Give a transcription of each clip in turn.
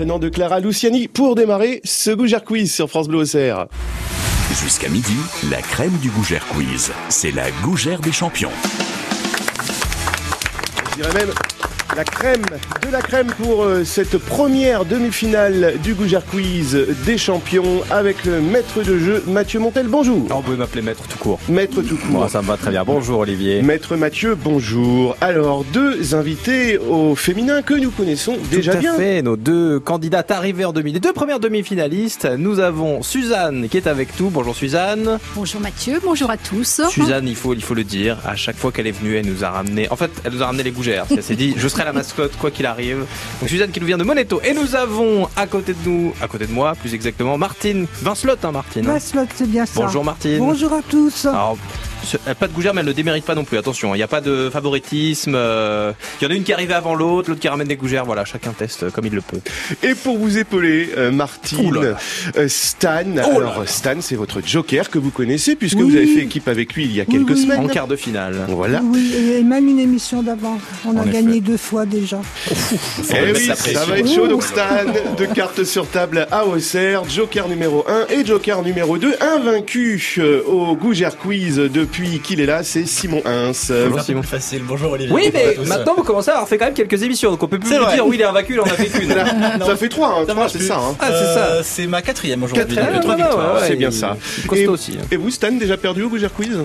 entraînant de Clara Luciani pour démarrer ce Gougère Quiz sur France Bleu Auxerre. Jusqu'à midi, la crème du Gougère Quiz. C'est la Gougère des champions. Je dirais même la crème de la crème pour euh, cette première demi-finale du Gougère Quiz des champions avec le maître de jeu Mathieu Montel. Bonjour. On peut m'appeler maître court. Maître tout court. Moi, ça me va très bien. Bonjour Olivier. Maître Mathieu, bonjour. Alors, deux invités au féminin que nous connaissons déjà Tout à bien. fait, nos deux candidates arrivées en demi, les deux premières demi-finalistes. Nous avons Suzanne qui est avec nous. Bonjour Suzanne. Bonjour Mathieu, bonjour à tous. Suzanne, il faut, il faut le dire, à chaque fois qu'elle est venue, elle nous a ramené. En fait, elle nous a ramené les gougères. qu'elle s'est dit, je serai la mascotte quoi qu'il arrive. Donc Suzanne qui nous vient de Moneto. Et nous avons à côté de nous, à côté de moi, plus exactement, Martine Vincelot, hein, Martine. Maslot, c'est bien ça. Bonjour Martine. Bonjour à tous. Alors, ce- elle a pas de gougère, mais elle ne démérite pas non plus. Attention, il n'y a pas de favoritisme. euh, Il y en a une qui est arrivée avant l'autre, l'autre qui ramène des gougères. Voilà, chacun teste euh, comme il le peut. Et pour vous épauler, euh, Martine, euh, Stan. Alors, Stan, c'est votre joker que vous connaissez puisque Oui. vous avez fait équipe avec lui il y a Oui, quelques oui. semaines. En quart de finale. Voilà. Oui, et même une émission d'avant. On a gagné deux fois déjà. Eh oui, ça va être chaud. Donc Stan, deux cartes sur table à Auxerre, Joker numéro 1 et Joker numéro 2. Invaincu euh, au Gougère Quiz depuis qu'il est là, c'est Simon Hins. Bonjour, Simon. Facile, bonjour Olivier. Oui, mais maintenant vous commencez à avoir fait quand même quelques émissions, donc on peut plus vous dire oui, il est invaincu, il en a fait qu'une. Ça fait 3, hein, Ça trois, marche c'est ça. Hein. Ah, c'est ça. Euh, C'est ma quatrième aujourd'hui. Quatrième, donc trois victoires. ouais, c'est bien ça. Et- aussi. hein. Et vous, Stan, déjà perdu au Gougère Quiz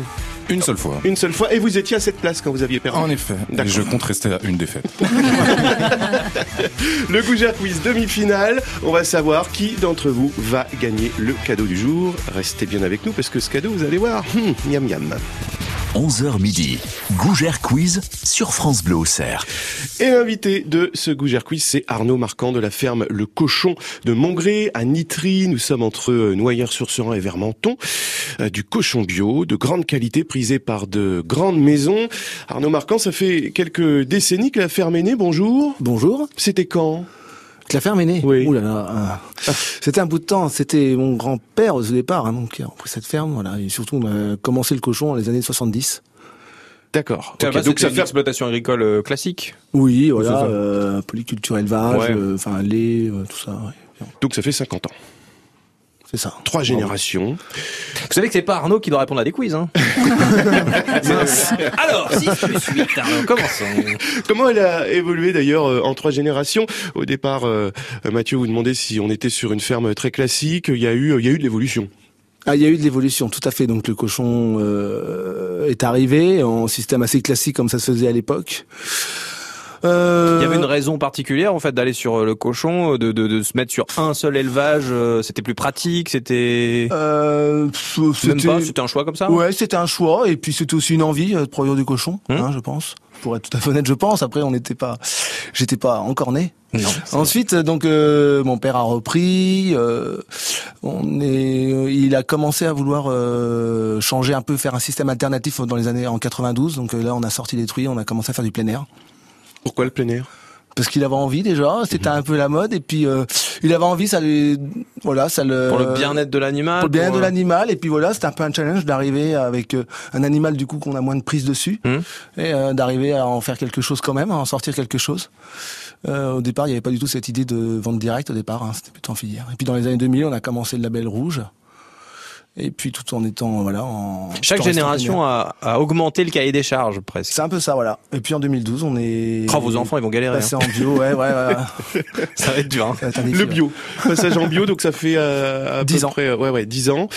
Une seule fois. Une seule fois. Et vous étiez à cette place quand vous aviez perdu. En effet. Et je compte rester à une défaite. Le Gougère Quiz demi-finale. On va savoir qui d'entre vous va gagner le cadeau du jour. Restez bien avec nous parce que ce cadeau, vous allez voir, hum, miam miam. 11h midi. Gougère Quiz sur France Bleu Auxerre. Et l'invité de ce Gougère Quiz, c'est Arnaud Marquand de la ferme Le Cochon de Mongré à Nitry. Nous sommes entre Noyères-sur-Serein et Vermenton. Euh, Du cochon bio, de grande qualité, prisé par de grandes maisons. Arnaud Marquand, ça fait quelques décennies que la ferme est née. Bonjour. Bonjour. C'était quand? La ferme est née Oui. Ouh là là, euh, C'était un bout de temps. C'était mon grand-père au départ, hein, donc, qui a repris cette ferme. Voilà. Et surtout, on a commencé le cochon dans les années 70. D'accord. Ça Ok, va, donc ça une fait exploitation agricole classique. Oui, voilà. Euh, polyculture, élevage, Ouais. euh, enfin lait, euh, tout ça. ouais. donc ça fait 50 ans. C'est ça. Trois générations. Vous savez que c'est pas Arnaud qui doit répondre à des quiz, hein Alors, 6 plus 8, Arnaud, commençons. Comment elle a évolué d'ailleurs euh, en trois générations? Au départ, euh, Mathieu vous demandait si on était sur une ferme très classique. Il y a eu, il y a eu de l'évolution. Ah, il y a eu de l'évolution, tout à fait. Donc le cochon euh, est arrivé en système assez classique comme ça se faisait à l'époque. Euh, Il y avait une raison particulière en fait d'aller sur euh, le cochon, euh, de, de, de se mettre sur un seul élevage. C'était plus pratique, c'était euh, c'était- un choix comme ça. Ouais, c'était un choix et puis c'était aussi une envie de produire du cochon, Hum. hein, je pense. Pour être tout à fait honnête, je pense. Après, on n'était pas, j'étais pas encore né. Non. Ensuite, donc euh, mon père a repris. euh, on est, euh, il a commencé à vouloir changer un peu, faire un système alternatif dans les années en 92. Donc là, on a sorti les truies, on a commencé à faire du plein air Pourquoi le plein air? Parce qu'il avait envie déjà. C'était un peu la mode. Et puis euh, il avait envie, ça lui, voilà, ça le Pour le bien-être de l'animal. pour le bien-être pour, de euh, l'animal. Et puis voilà c'était un peu un challenge d'arriver avec euh, un animal du coup qu'on a moins de prise dessus. Hmm. et euh, d'arriver à en faire quelque chose quand même à en sortir quelque chose. Euh, au départ il n'y avait pas du tout cette idée de vente directe au départ hein, c'était plutôt en filière. Et puis dans les années 2000 on a commencé le label rouge et puis tout en étant voilà en Chaque génération a, a augmenté le cahier des charges presque. c'est un peu ça voilà et puis en 2012 on est Oh, vos enfants ils vont galérer. passé hein. en bio ouais ouais, ouais, ouais. Ça va être dur. hein. Être défi, Le ouais. bio, passage en bio, donc ça fait euh, à 10 peu ans. près, ouais, ouais, 10 ans.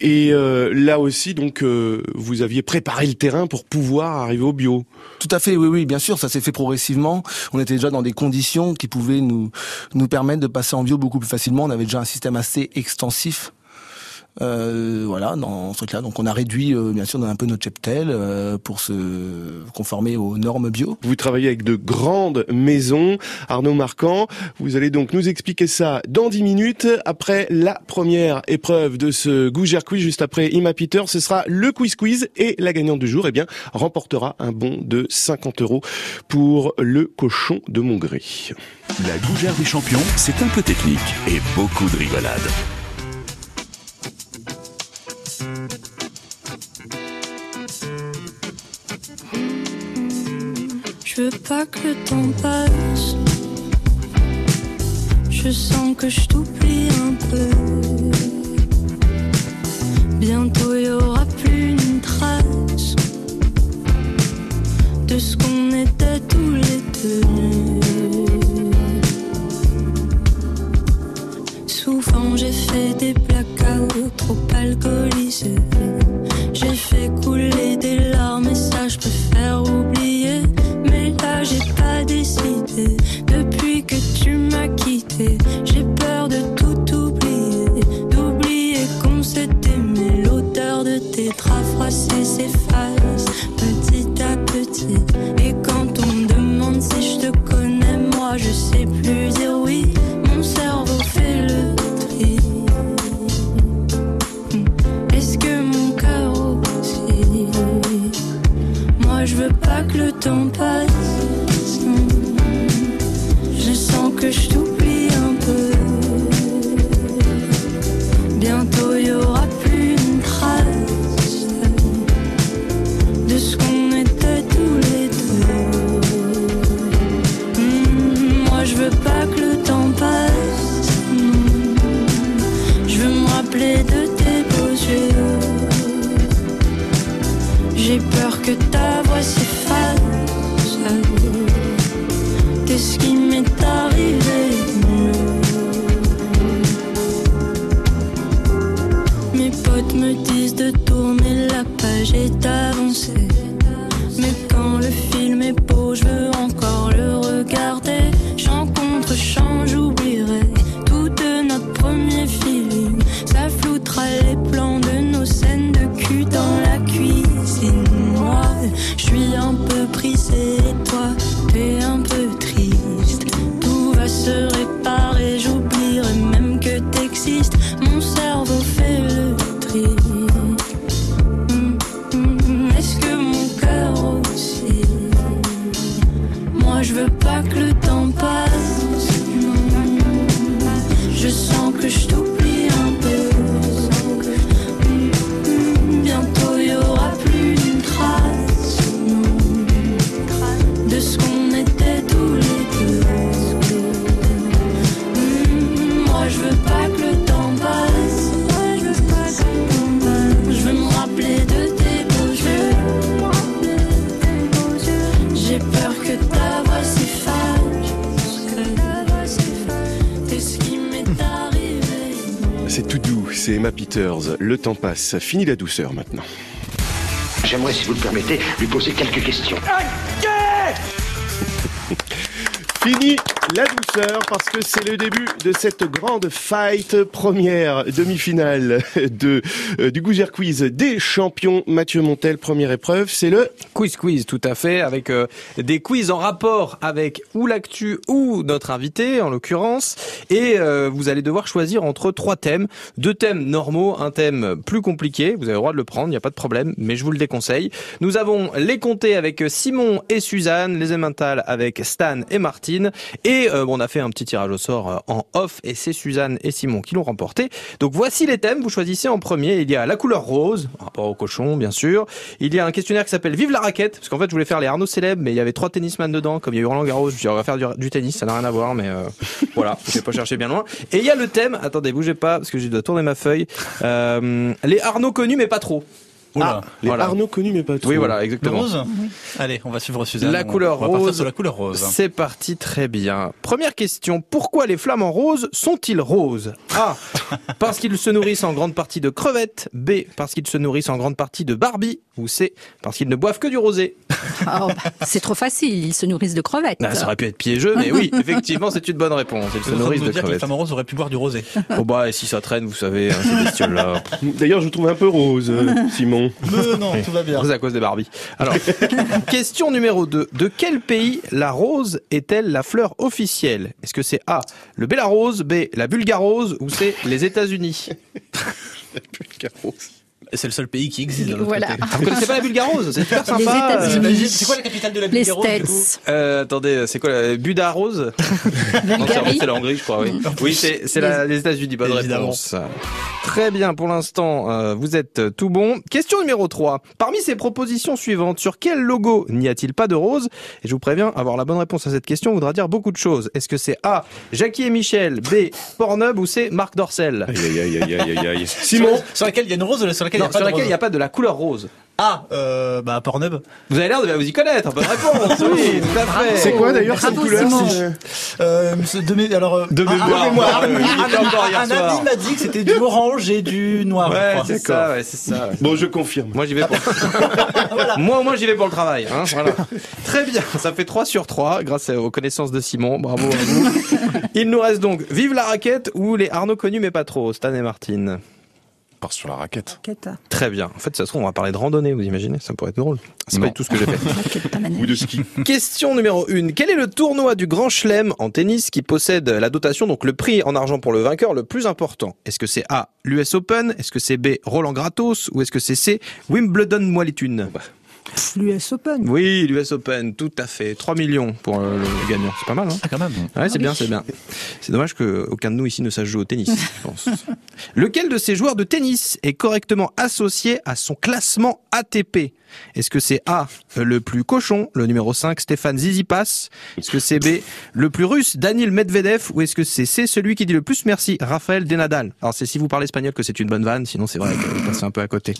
Et euh, là aussi, donc, euh, vous aviez préparé le terrain pour pouvoir arriver au bio. Tout à fait, oui, oui, bien sûr, ça s'est fait progressivement. On était déjà dans des conditions qui pouvaient nous nous permettre de passer en bio beaucoup plus facilement. On avait déjà un système assez extensif. Euh, voilà, dans ce truc-là. Donc, on a réduit, euh, bien sûr, un peu notre cheptel euh, pour se conformer aux normes bio. Vous travaillez avec de grandes maisons. Arnaud Marquand, vous allez donc nous expliquer ça dans 10 minutes. Après la première épreuve de ce Gougère Quiz, juste après Ima Peter, ce sera le quiz quiz et la gagnante du jour, eh bien, remportera un bon de 50 euros pour le cochon de Mongré. La Gougère des champions, c'est un peu technique et beaucoup de rigolade. Je veux pas que le temps passe. Je sens que je t'oublie un peu. Bientôt y aura plus une trace de ce qu'on était tous les deux. Souvent j'ai fait des blackouts trop alcoolisés. J'ai fait couler des larmes et ça je préfère oublier. J'ai pas décidé. Depuis que tu m'as quitté, j'ai peur de tout oublier. D'oublier qu'on s'est aimé. L'odeur de tes draps froissés s'efface petit à petit. Et quand on me demande si je te connais, moi je sais plus dire oui. C'est Emma Peters. Le temps passe. Fini la douceur maintenant. J'aimerais, si vous le permettez, lui poser quelques questions. Fini la douceur parce que c'est le début de cette grande fight première demi-finale de euh, du Gougère Quiz des champions. Mathieu Montel, première épreuve, c'est le Quiz quiz, tout à fait, avec euh, des quiz en rapport avec ou l'actu ou notre invité, en l'occurrence. Et euh, vous allez devoir choisir entre trois thèmes. Deux thèmes normaux, un thème plus compliqué. Vous avez le droit de le prendre, il n'y a pas de problème, mais je vous le déconseille. Nous avons les comtés avec Simon et Suzanne, les émentales avec Stan et Martine. Et euh, bon, on a fait un petit tirage au sort euh, en off et c'est Suzanne et Simon qui l'ont remporté. Donc voici les thèmes, vous choisissez en premier. Il y a la couleur rose, par rapport au cochon bien sûr. Il y a un questionnaire qui s'appelle Vive la raquette, parce qu'en fait je voulais faire les Arnaud célèbres, mais il y avait trois tennisman dedans, comme il y a eu Roland Garros. Je me suis dit, on va faire du, du tennis, ça n'a rien à voir, mais euh, voilà, je vais pas chercher bien loin. Et il y a le thème, attendez, bougez pas, parce que je dois tourner ma feuille. Euh, les Arnaud connus mais pas trop. Oula. les voilà. Arnaud connus mais pas trop. Oui, voilà, Le exactement. rose Allez, on va suivre Suzanne. La On- couleur on va rose. sur la couleur rose. C'est parti très bien. Première question. Pourquoi les flamants roses sont-ils roses A. Parce qu'ils se nourrissent en grande partie de crevettes. B. Parce qu'ils se nourrissent en grande partie de Barbie. Ou C. Parce qu'ils ne boivent que du rosé. Oh, bah, c'est trop facile, ils se nourrissent de crevettes. Ah, ça aurait pu être piégeux, mais oui, effectivement, c'est une bonne réponse. Ils se Vous nourrissent de dire que les crevettes. femmes roses auraient pu boire du rosé. Oh bah, et si ça traîne, vous savez, hein, ces bestioles-là. D'ailleurs, je vous trouve un peu rose, euh, Mais non, tout va bien. C'est à cause des Barbies. Alors, question numéro 2. De quel pays la rose est-elle la fleur officielle? Est-ce que c'est A, le Bélarose, B, la Bulgarose ou C, les États-Unis? C'est le seul pays qui existe. l'autre Voilà. côté. Vous connaissez pas la Bulgarose C'est super sympa. Les États-Unis. C'est quoi la capitale de la Les Bulgarie du coup? Euh, attendez, c'est quoi la Buda Rose Non, c'est Bulgarie. c'est la Hongrie, je crois, oui. Oui, c'est les États-Unis, bonne Évidemment. réponse. Très bien, pour l'instant, euh, vous êtes euh, tout bon. Question numéro 3. Parmi ces propositions suivantes, sur quel logo n'y a-t-il pas de rose? Et je vous préviens, avoir la bonne réponse à cette question voudra dire beaucoup de choses. Est-ce que c'est A, Jackie et Michel, B, Pornhub ou C, Marc Dorcel? Aïe, aïe, aïe, aïe, aïe, aïe, aïe. Simon, Sur laquelle il y a une rose, sur laquelle il Non, n'y a pas sur de laquelle il n'y a pas de la couleur rose. Ah, euh, bah Pornhub. Vous avez l'air de vous y connaître, bonne réponse, oui, tout à fait. c'est quoi d'ailleurs cette couleur Euh, de alors euh, De mémoire. un- ami- Un m'a dit que c'était du orange et du noir. je Ouais, c'est ça, ouais, c'est ça. ouais. Bon, je confirme. Moi j'y vais pour Moi au moins j'y vais pour le travail hein, voilà. Très bien, ça fait 3 sur 3 grâce aux connaissances de Simon. Bravo à vous. Il nous reste donc Vive la raquette ou les Arnaud connus mais pas trop, Stan et Martine. Part sur la raquette. Très bien. En fait, ça se trouve on va parler de randonnée, vous imaginez Ça pourrait être drôle. C'est pas du tout ce que j'ai fait. Ou de ski. Question numéro 1. Quel est le tournoi du Grand Chelem en tennis qui possède la dotation, donc le prix en argent pour le vainqueur le plus important? Est-ce que c'est A, l'US Open? Est-ce que c'est B, Roland Gratos? Ou est-ce que c'est C, Wimbledon Moilitune L'US Open. Oui, l'US Open, tout à fait. 3 millions pour euh, le gagnant. C'est pas mal, hein Ah, quand même. Ouais, c'est bien, c'est bien. C'est dommage que aucun de nous ici ne sache jouer au tennis, je pense. Lequel de ces joueurs de tennis est correctement associé à son classement ATP Est-ce que c'est A, le plus cochon, le numéro 5, Stéphane Zizipas Est-ce que c'est B, le plus russe, Daniel Medvedev? Ou est-ce que c'est C, celui qui dit le plus merci, Raphaël Denadal Alors c'est si vous parlez espagnol que c'est une bonne vanne, sinon c'est vrai que vous passez un peu à côté.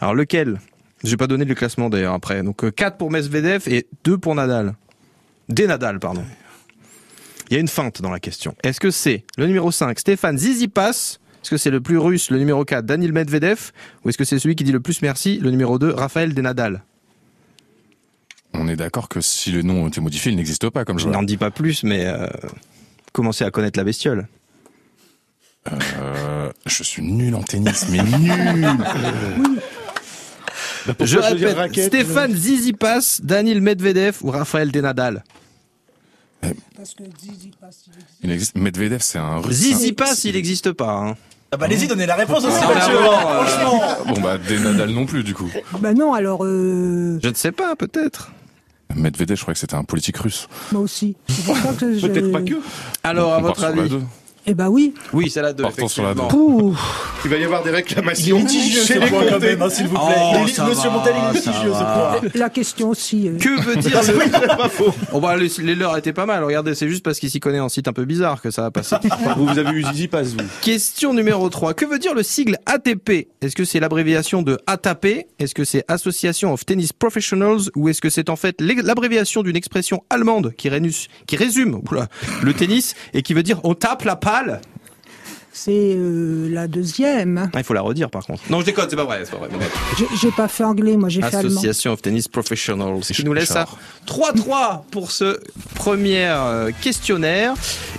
Alors lequel J'ai pas donné le classement d'ailleurs après. Donc euh, 4 pour Medvedev et 2 pour Nadal. Denadal, pardon. Il y a une feinte dans la question. Est-ce que c'est le numéro 5, Stéphane Zizipas Est-ce que c'est le plus russe, le numéro 4, Daniel Medvedev? Ou est-ce que c'est celui qui dit le plus merci, le numéro 2, Raphaël Denadal On est d'accord que si le nom était modifié, il n'existe pas comme Je n'en dis pas plus, mais euh, commencez à connaître la bestiole. Euh, je suis nul en tennis, mais nul. Je répète, raquette, Stéphane Zizipas, Daniel Medvedev ou Raphaël Denadal Parce que Zizi passe, il existe. Il existe. Medvedev, c'est un russe. Zizipas, il n'existe pas. hein. Ah bah allez-y, donnez la réponse aussi, Ah, Mathieu. euh, Franchement. Bon bah, des Nadal non plus du coup. Bah non, alors, euh, Je ne sais pas, peut-être. Medvedev, je croyais que c'était un politique russe. moi aussi. Peut-être pas que. Alors, à votre avis. Eh bah oui. Oui, c'est la 2. Partons sur la deux. Il va y avoir des Il est réclamations chez les même, hein, s'il vous plaît. Oh, ça Monsieur litigieux. La question aussi. euh, Que veut dire le... Oh bah, les, les leurs étaient pas mal. Regardez, c'est juste parce qu'il s'y connaît en site un peu bizarre que ça va passer. Vous, vous avez eu Zizi Pass, vous. Question numéro 3. Que veut dire le sigle ATP Est-ce que c'est l'abréviation de ATP Est-ce que c'est Association of Tennis Professionals? Ou est-ce que c'est en fait l'abréviation d'une expression allemande qui, rénus- qui résume oula, le tennis et qui veut dire on tape la C'est euh, la deuxième. Ah, il faut la redire par contre. Non, je déconne, c'est pas vrai, c'est pas vrai. J'ai- J'ai pas fait anglais, moi j'ai fait allemand. Association of Tennis Professionals. Qui nous laisse à 3-3 pour ce premier euh, questionnaire.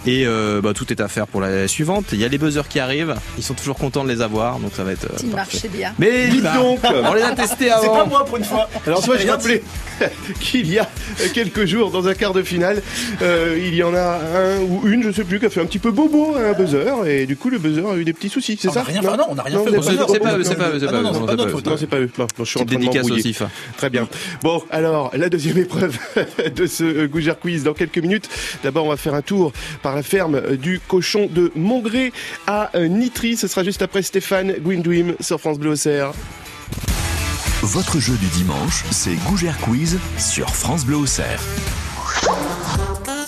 Et euh, bah, tout est à faire pour la suivante. Il y a les buzzers qui arrivent. Ils sont toujours contents de les avoir, donc ça va être. euh, bien. Mais bah, donc on les a testés C'est avant. pas moi pour une fois. Alors moi je Rien rappelais qu'il y a quelques jours dans un quart de finale, euh, il y en a un ou une, je sais plus, qui a fait un petit peu bobo à un buzzer et du coup le buzzer a eu des petits soucis, c'est On ça a rien fait. Ah non, on a rien fait. C'est c'est pas eux, c'est pas eux, c'est Ah pas eux. non, non, c'est non, pas c'est eux. faute. Non, c'est pas eux. Non, je suis en train de. Très bien. Bon, alors, la deuxième épreuve de ce Gougère Quiz dans quelques minutes. D'abord, on va faire un tour par la ferme euh, du cochon de Mongré à euh, Nitry. Ce sera juste après Stéphane Dream sur France Bleu Auxerre. Votre jeu du dimanche, c'est Gougère Quiz sur France Bleu Auxerre.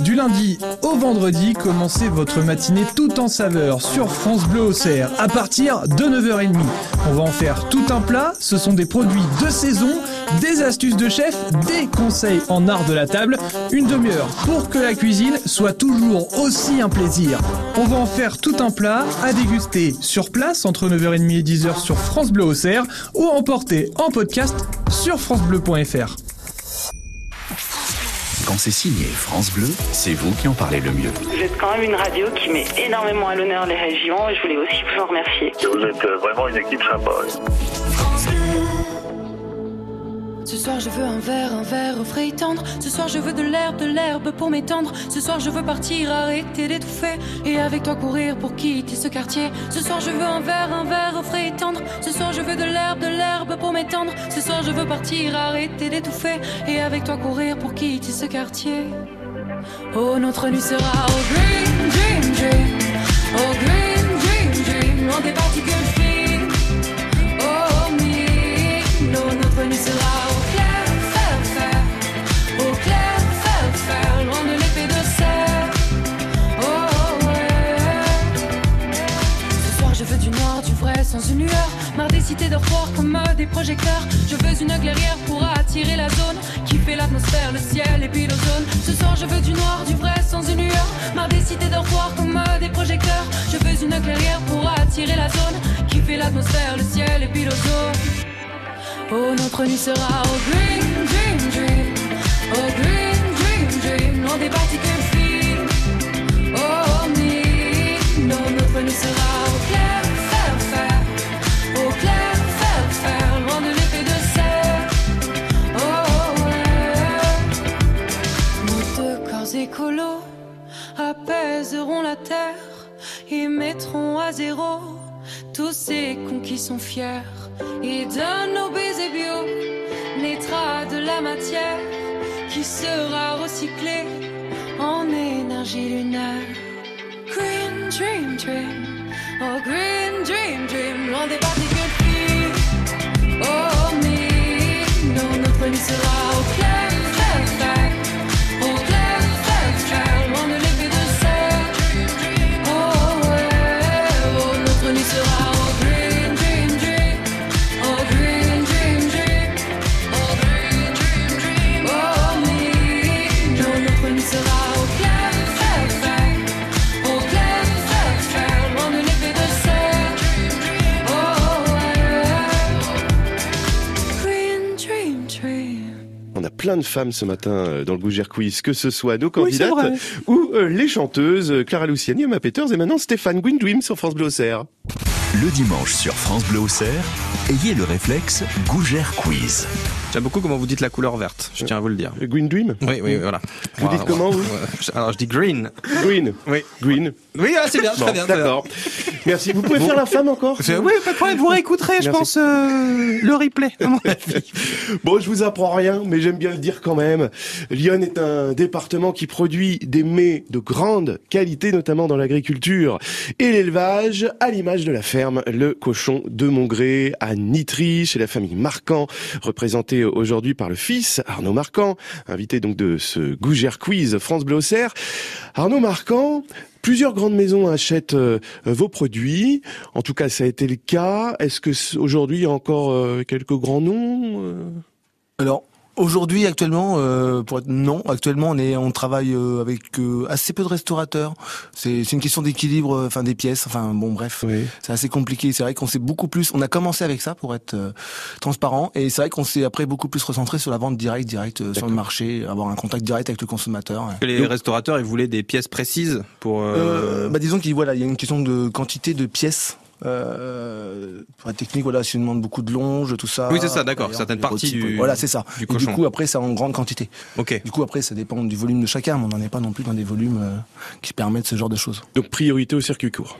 Du lundi au vendredi, commencez votre matinée tout en saveur sur France Bleu Auxerre à partir de 9h30. On va en faire tout un plat, ce sont des produits de saison, des astuces de chef, des conseils en art de la table, une demi-heure pour que la cuisine soit toujours aussi un plaisir. On va en faire tout un plat à déguster sur place entre 9h30 et 10h sur France Bleu Auxerre ou emporter en podcast sur francebleu.fr. Quand c'est signé France Bleu, c'est vous qui en parlez le mieux. Vous êtes quand même une radio qui met énormément à l'honneur les régions et je voulais aussi vous en remercier. Vous êtes euh, vraiment une équipe sympa. Ce soir je veux un verre, un verre au frais et tendre. Ce soir je veux de l'herbe, de l'herbe pour m'étendre. Ce soir je veux partir, arrêter d'étouffer. Et avec toi courir pour quitter ce quartier. Ce soir je veux un verre, un verre au frais et tendre. Ce soir je veux de l'herbe, de l'herbe pour m'étendre. Ce soir je veux partir, arrêter d'étouffer. Et avec toi courir pour quitter ce quartier. Oh notre nuit sera au green, dream, dream. Au green, dream, dream. Loin des particules fines. Sera au clair, de de. Ce soir je veux du noir, du vrai, sans une lueur. Marre des cités d'or comme des projecteurs. Je veux une clairière pour attirer la zone qui fait l'atmosphère, le ciel et puis l'ozone. Ce soir je veux du noir, du vrai, sans une lueur. Marre des cités d'or comme des projecteurs. Je veux une clairière pour attirer la zone qui fait l'atmosphère, le ciel et puis l'ozone. Oh, notre nuit sera au green, dream, dream. Au green, dream, dream. Loin des particules fines. Oh, me. No, notre nuit sera au clair, faire, faire. Au clair, faire, faire. Loin de l'épée de serre. Oh, ouais. Nos deux corps écolos apaiseront la terre et mettront à zéro tous ces cons qui sont fiers. Et de nos baisers bio naîtra de la matière qui sera recyclée en énergie lunaire. Green dream dream, oh green dream dream, loin des particules fines. Oh me, non notre nuit sera au clair, plein de femmes ce matin euh, dans le Gougère Quiz, que ce soit nos candidates ou euh, les chanteuses euh, Clara Luciani, Emma Peters et maintenant Stéphane Gwindwim sur France Bleu Auxerre. Le dimanche sur France Bleu Auxerre, ayez le réflexe Gougère Quiz. J'aime beaucoup comment vous dites la couleur verte, je tiens à vous le dire. Gwindwim Oui, oui, voilà. Vous dites comment, vous Alors je dis green. Green. Oui. Green. Oui, ah, c'est bien, Bon, très bien. très bien. D'accord. Merci. Vous pouvez faire la femme encore C'est- Oui, pas de problème, vous réécouterez, je Merci. pense, euh, le replay. à mon avis. Bon, je vous apprends rien, mais j'aime bien le dire quand même. Lyon est un département qui produit des mets de grande qualité, notamment dans l'agriculture et l'élevage, à l'image de la ferme Le Cochon de Mongré à Nitry, chez la famille Marquand, représentée aujourd'hui par le fils Arnaud Marquand, invité donc de ce Gougère Quiz France Bleu Auxerre. Arnaud Marquand, Plusieurs grandes maisons achètent euh, vos produits. En tout cas, ça a été le cas. Est-ce que aujourd'hui il y a encore euh, quelques grands noms euh? Alors, Aujourd'hui, actuellement, euh, pour être non, actuellement, on est, on travaille euh, avec euh, assez peu de restaurateurs. C'est, c'est une question d'équilibre, euh, enfin des pièces. Enfin bon, bref, c'est assez compliqué. C'est vrai qu'on s'est beaucoup plus. On a commencé avec ça pour être euh, transparent, et c'est vrai qu'on s'est après beaucoup plus recentré sur la vente directe, directe euh, sur le marché, avoir un contact direct avec le consommateur. Les Donc, restaurateurs, ils voulaient des pièces précises pour. euh, euh, bah disons qu'il voilà, il y a une question de quantité de pièces. Euh, pour être technique, voilà, si on demande beaucoup de longe, tout ça. Oui, c'est ça, d'accord, certaines parties du- Voilà, c'est ça. du Et du coup, après, c'est en grande quantité. Ok. Du coup, après, ça dépend du volume de chacun, mais on n'en est pas non plus dans des volumes euh, qui permettent ce genre de choses. Donc priorité au circuit court.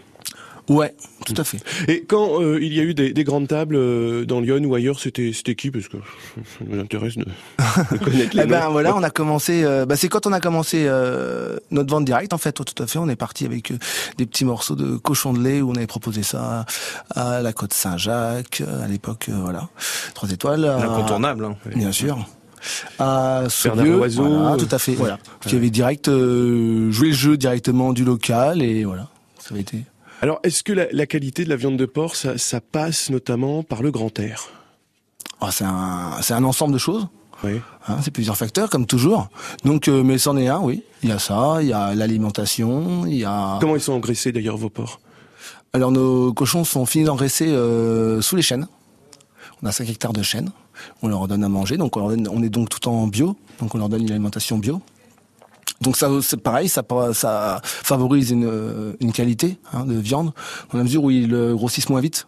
Ouais, tout à fait. Et quand euh, il y a eu des, des grandes tables euh, dans Lyon ou ailleurs, c'était c'était qui? Parce que ça nous intéresse de, de connaître les Eh ben voilà, on a commencé. euh, bah, c'est quand on a commencé euh, notre vente directe en fait. Tout à fait, on est parti avec des petits morceaux de cochon de lait où on avait proposé ça à la côte Saint-Jacques à l'époque. euh, voilà, trois étoiles. L'incontournable, hein. Bien sûr. À Saulieu, Loiseau, voilà, tout à fait. Voilà, qui avait direct euh, joué le jeu directement du local et voilà, ça avait été. Alors, est-ce que la, la qualité de la viande de porc, ça, ça passe notamment par le grand air? Ah, c'est un, ensemble de choses. Oui. Hein, c'est plusieurs facteurs, comme toujours. Donc, euh, mais c'en est un, oui. Il y a ça, il y a l'alimentation, il y a. Comment ils sont engraissés d'ailleurs vos porcs? Alors, nos cochons sont finis d'engraisser euh, sous les chênes. On a 5 hectares de chênes. On leur donne à manger. Donc, on, leur donne- on est donc tout en bio. Donc, on leur donne une alimentation bio. Donc ça, c'est pareil, ça, ça favorise une, qualité hein, de viande, dans la mesure où ils euh, grossissent moins vite.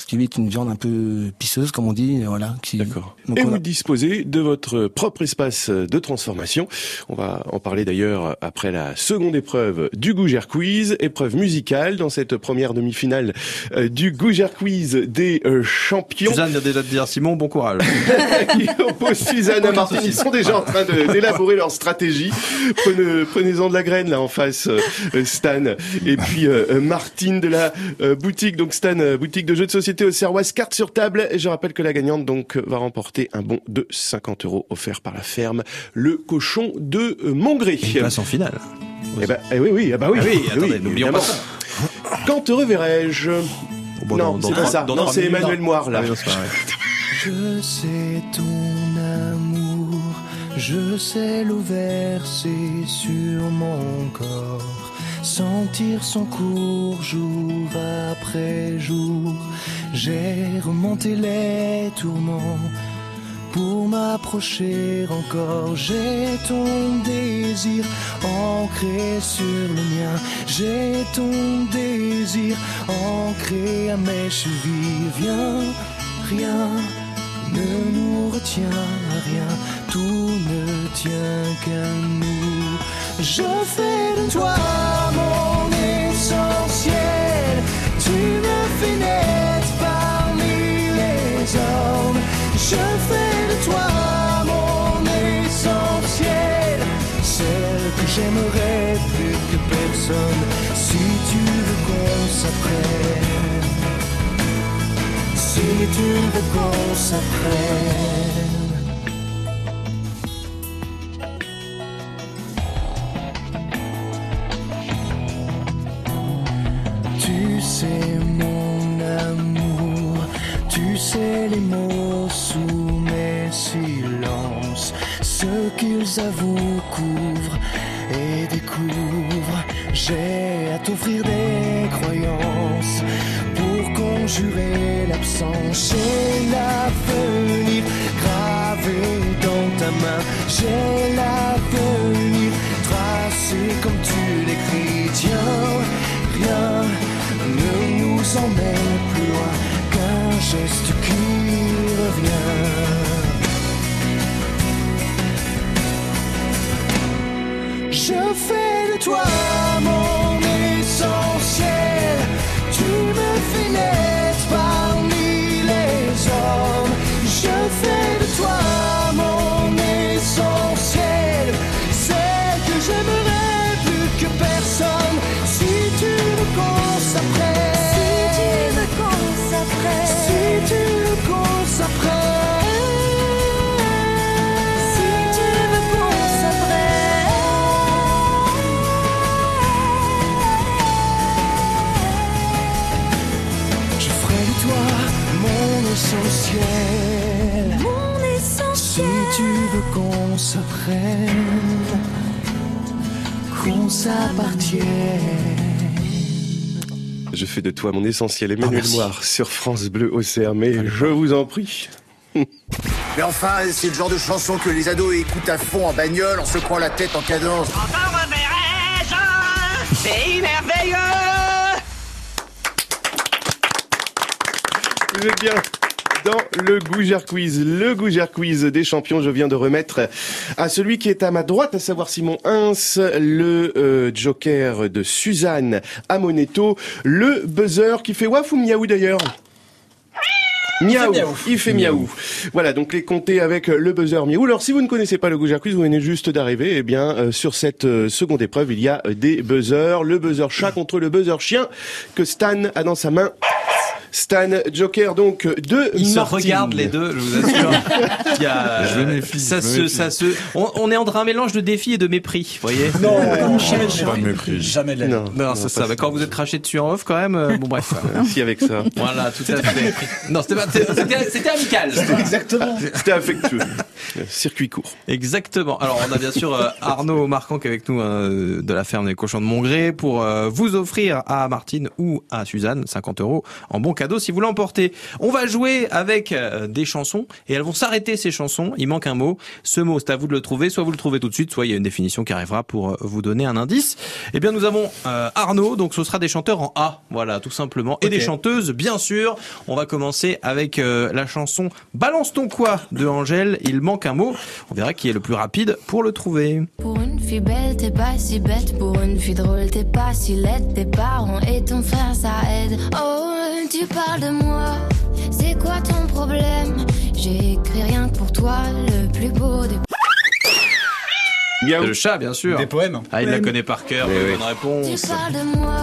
Ce qui évite une viande un peu pisseuse, comme on dit, et voilà. Qui... D'accord. Donc, Et on a- vous disposez de votre propre espace de transformation. On va en parler d'ailleurs après la seconde épreuve du Gougère Quiz, épreuve musicale dans cette première demi-finale euh, du Gougère Quiz des euh, champions. Suzanne vient déjà de dire Simon, bon courage. qui oppose Suzanne à Martine. Ils sont déjà en train d'élaborer leur stratégie. Prenez, prenez-en de la graine là en face, euh, Stan. Et puis euh, Martine de la euh, boutique, donc Stan, boutique de jeux de société au Serroise, carte sur table. Et je rappelle que la gagnante donc va remporter un bon de 50 euros offert par la ferme, le cochon de Mongré. Une place en finale. Eh ben, eh oui, oui, ah bah oui. Ah oui, eh attendez, oui, n'oublions pas évidemment. Quand te reverrai-je bon, Non, c'est pas ça. dans Non, c'est Emmanuel. Moire là. Ah non, c'est pas vrai. Je sais ton amour, je sais l'eau versée sur mon corps, sentir son cours jour après jour. J'ai remonté les tourments pour m'approcher encore. J'ai ton désir ancré sur le mien. J'ai ton désir ancré à mes chevilles. Viens, rien ne nous retient rien. Tout ne tient qu'à nous. Je fais de toi mon Je fais de toi mon essentiel. Celle que j'aimerais plus que personne. Si tu veux qu'on s'apprenne. Si tu veux qu'on s'apprenne. Tu sais sais les mots sous mes silences, ce qu'ils avouent, couvrent et découvrent. J'ai à t'offrir des croyances pour conjurer l'absence. J'ai l'avenir gravé dans ta main. J'ai l'avenir tracé comme tu l'écris. Tiens, rien ne nous emmène plus loin geste qui revient. Je fais de toi mon essentiel. Tu me fais qu'on se prenne, qu'on s'appartienne. Je fais de toi mon essentiel Emmanuel merci. Moire sur France Bleu Auxerre, mais je vous en prie. Mais enfin, c'est le genre de chanson que les ados écoutent à fond en bagnole en secouant la tête en cadence. C'est merveilleux Vous êtes bien dans le Gougère Quiz. Le Gougère Quiz des champions, je viens de remettre à celui qui est à ma droite, à savoir Simon Hins, le euh, joker de Suzanne Amonetto, le buzzer qui fait waf ou miaou d'ailleurs? Miaou, il fait miaou. Voilà, donc les compter avec le buzzer miaou. Alors si vous ne connaissez pas le Gougère Quiz, vous venez juste d'arriver, eh bien euh, sur cette euh, seconde épreuve, il y a des buzzers, le buzzer chat contre le buzzer chien que Stan a dans sa main. Stan Joker donc de Ils se regardent les deux, je vous assure. Il y a- Je me méfie, ça je me se, méfie. ça se, on, on est entre un mélange de défi et de mépris, vous voyez. Non, jamais Pas de mépris. Jamais de la vie. Non, Non, c'est ça. Mais quand vous êtes craché dessus en off, quand même, euh, bon bref. Merci avec ça. Voilà, tout à fait. Non, c'était c'était amical. Exactement. C'était affectueux. Circuit court. Exactement. Alors, on a bien sûr euh, Arnaud Marquand qui est avec nous euh, de la ferme des cochons de Montgré pour euh, vous offrir à Martine ou à Suzanne 50 euros en bon cadeau si vous l'emportez. On va jouer avec euh, des chansons et elles vont s'arrêter ces chansons. Il manque un mot. Ce mot, c'est à vous de le trouver. Soit vous le trouvez tout de suite, soit il y a une définition qui arrivera pour euh, vous donner un indice. Eh bien, nous avons euh, Arnaud, donc ce sera des chanteurs en A. Voilà, tout simplement. Et des chanteuses, bien sûr. On va commencer avec euh, la chanson Balance ton quoi de Angèle. Il manque un mot. On verra qui est le plus rapide pour le trouver. Pour une fille belle, t'es pas si bête. Pour une fille drôle, t'es pas si laide. Tes parents et ton frère, ça aide. Oh, tu parles de moi. C'est quoi ton problème? J'ai écrit rien que pour toi, le plus beau des. Miaou. Le chat, bien sûr. Des poèmes. Ah, il la connaît par cœur. Oui, oui. Bonne réponse. Tu parles de moi.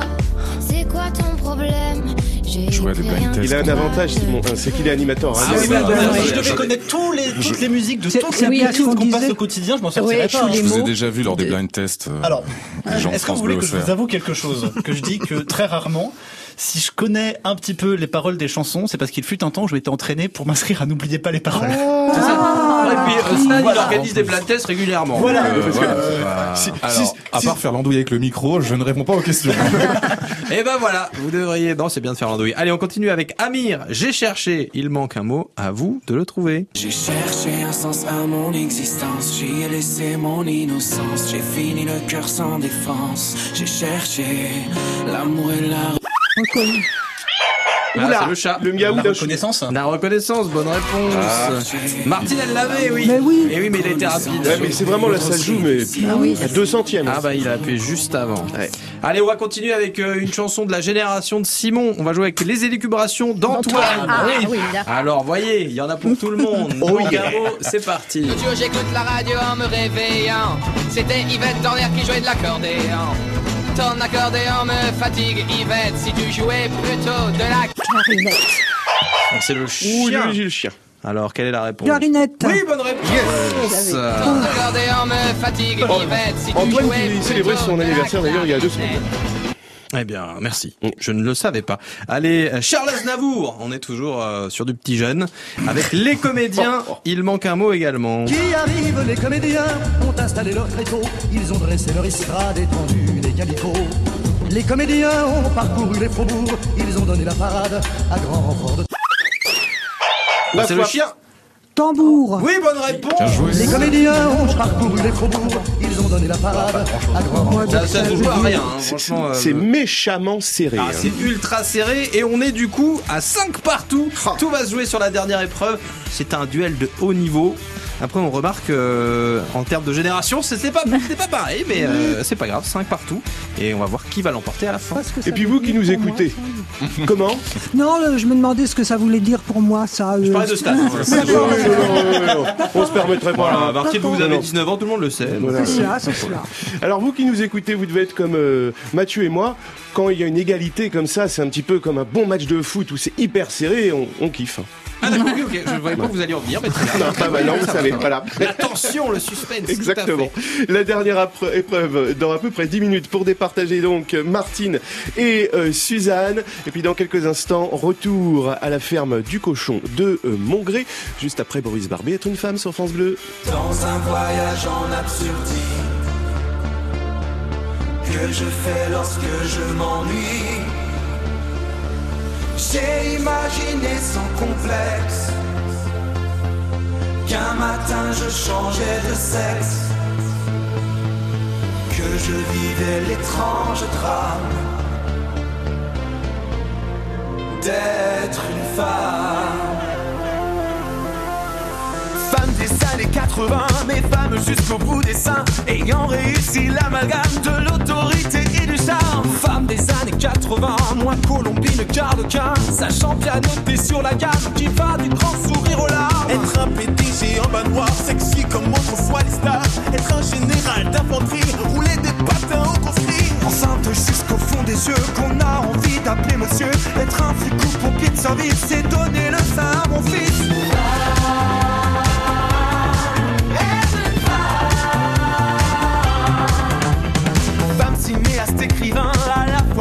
C'est quoi ton problème? Il a un avantage, Simon, hein, c'est qu'il est animateur. hein. Ah oui, Mais- bah, bah, bah, je devais connaître tous les, toutes les musiques de Je- toutes les Oui, qu'on passe disait- au quotidien, je m'en Oui, sortirais tous pas. les Je vous ai déjà vu lors des blind tests. euh, Alors, des gens de est-ce que vous France voulez que je vous avoue quelque chose? Que je dis que très rarement, si je connais un petit peu les paroles des chansons, c'est parce qu'il fut un temps où je m'étais entraîné pour m'inscrire à N'oubliez pas les paroles. C'est ça. Ouais, et puis, euh, Stan, il organise des blind tests régulièrement. Voilà. Euh, Parce que- voilà, si- alors, si- à si- part faire l'andouille avec le micro, je ne réponds pas aux questions. Et ben voilà, vous devriez. Non, c'est bien de faire l'andouille. Allez, on continue avec Amir. J'ai cherché. Il manque un mot. À vous de le trouver. J'ai cherché un sens à mon existence, j'y ai laissé mon innocence, j'ai fini le cœur sans défense, j'ai cherché l'amour et la Ah, Oula, le chat. le miaou La reconnaissance. La reconnaissance, bonne réponse. Ah. Martine, elle l'avait, oui. Mais oui. Et oui, mais il a été rapide. Ouais, mais c'est vraiment là, ça joue, mais à deux centièmes. Ah bah il a appuyé juste avant. Ouais. Allez, on va continuer avec euh, une chanson de la génération de Simon. On va jouer avec les élucubrations d'Antoine. Ah, oui, là. Alors, voyez, il y en a pour tout le monde. Oh yeah. c'est parti. j'écoute la radio en me réveillant C'était Yvette Dornier qui jouait de l'accordéon Ton accordéon me fatigue Yvette Si tu jouais plutôt de la Clarinette. C'est le Ouh, chien. j'ai le chien. Alors, quelle est la réponse Clarinette. Oui, bonne réponse. Euh, Ton accordéon me fatigue Yvette Si tu Antoine jouais qui célébrait plutôt son de la anniversaire d'ailleurs il y a deux semaines. Eh bien, merci. Je ne le savais pas. Allez, euh, Charles Aznavour. On est toujours euh, sur du petit jeune. Avec les comédiens, il manque un mot également. Qui arrive, les comédiens ont installé leur tréteau, ils ont dressé leur estrade étendue des calicots. Les comédiens ont parcouru les faubourgs, ils ont donné la parade à grand renfort de... La C'est le chien. Tambour. Oui, bonne réponse. Bien joué. Les comédiens ont parcouru les faubourgs, ils ont donné la parade à grand renfort Ça, ça ne joue à rien, hein, C'est- franchement. euh, C'est méchamment serré. Ah, hein. c'est ultra serré et on est du coup à 5 partout. Tout va se jouer sur la dernière épreuve. C'est un duel de haut niveau. Après, on remarque euh, en termes de génération, c'était pas, pas pareil, mais euh, c'est pas grave, 5 partout. Et on va voir qui va l'emporter à la fin. Et puis vous qui nous moi, écoutez, comment? Non, euh, je me demandais ce que ça voulait dire pour moi, ça. Je parlais de Stan. hein, On se permettrait pas. Voilà, là. Martine, vous Non, avez non. 19 ans, tout le monde le sait. Voilà. C'est cela, c'est cela. Alors vous qui nous écoutez, vous devez être comme euh, Mathieu et moi. Quand il y a une égalité comme ça, c'est un petit peu comme un bon match de foot où c'est hyper serré, on, on kiffe. Ah d'accord, ok, ok. Je voyais pas que vous alliez en venir, mais très bien. Non, pas maintenant, vous savez, voilà. La tension, le suspense. tout à Exactement. fait. La dernière épreuve dans à peu près 10 minutes pour départager donc Martine et euh, Suzanne. Et puis dans quelques instants, retour à la ferme du cochon de euh, Montgré, juste après Boris Barbet, être une femme sur France Bleu. Dans un voyage en absurdie que je fais lorsque je m'ennuie. J'ai imaginé sans complexe qu'un matin je changeais de sexe, que je vivais l'étrange drame d'être une femme. 80, mais femme jusqu'au bout des seins, ayant réussi l'amalgame de l'autorité et du charme. Femme des années 80, moins colombine qu'arlequin, sachant pianoter sur la gamme qui va du grand sourire aux larmes. Être un PDG en bas noir, sexy comme autrefois les stars. Être un général d'infanterie, rouler des patins au conscrit. Enceinte jusqu'au fond des yeux, qu'on a envie d'appeler monsieur. Être un flic ou pompier de service, c'est donner le sein à mon fils.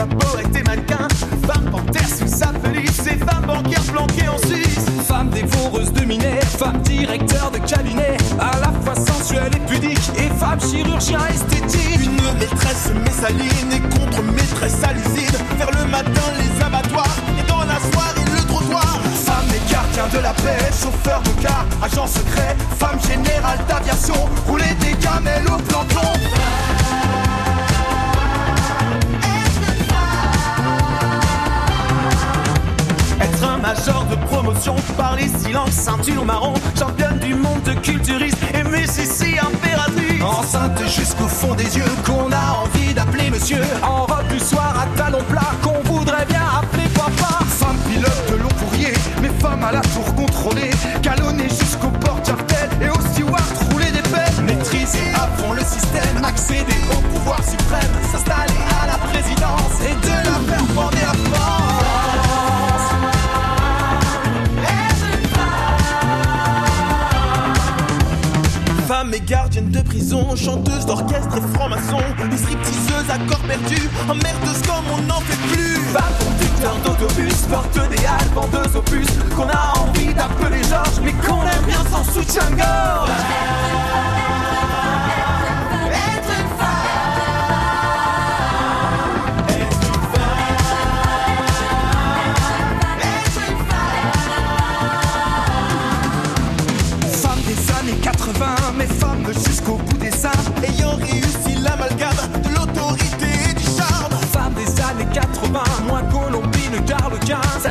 Et mannequin. Femme panthère sous sa pelisse et femme banquière planquée en Suisse. Femme dévoreuse de minets, femme directeur de cabinet. À la fois sensuelle et pudique et femme chirurgien esthétique. Une maîtresse messaline et contre-maîtresse à l'usine. Vers le matin, les abattoirs et dans la soirée, le trottoir. Femme des gardiens de la paix, chauffeur de car, agent secret. Femme générale d'aviation, rouler des gamelles au planton. Major de promotion par les silences, ceinture marron, championne du monde de culturiste et Mississi impératrice. Enceinte jusqu'au fond des yeux qu'on a envie d'appeler monsieur. En robe du soir à talons plats qu'on voudrait bien appeler papa. Femme pilote de long courrier, mais femme à la tour contrôlée, galonnée jusqu'au porte-jartel et au steward rouler des peines. Maîtriser à fond le système, accéder au pouvoir suprême, chanteuse d'orchestre et franc-maçon, des stripteaseuses à corps perdu, emmerdeuse comme on n'en fait plus. Conducteur d'autobus, porte des halles, vendeuse aux puces, qu'on a envie d'appeler Georges, mais qu'on aime bien sans soutien-gorge.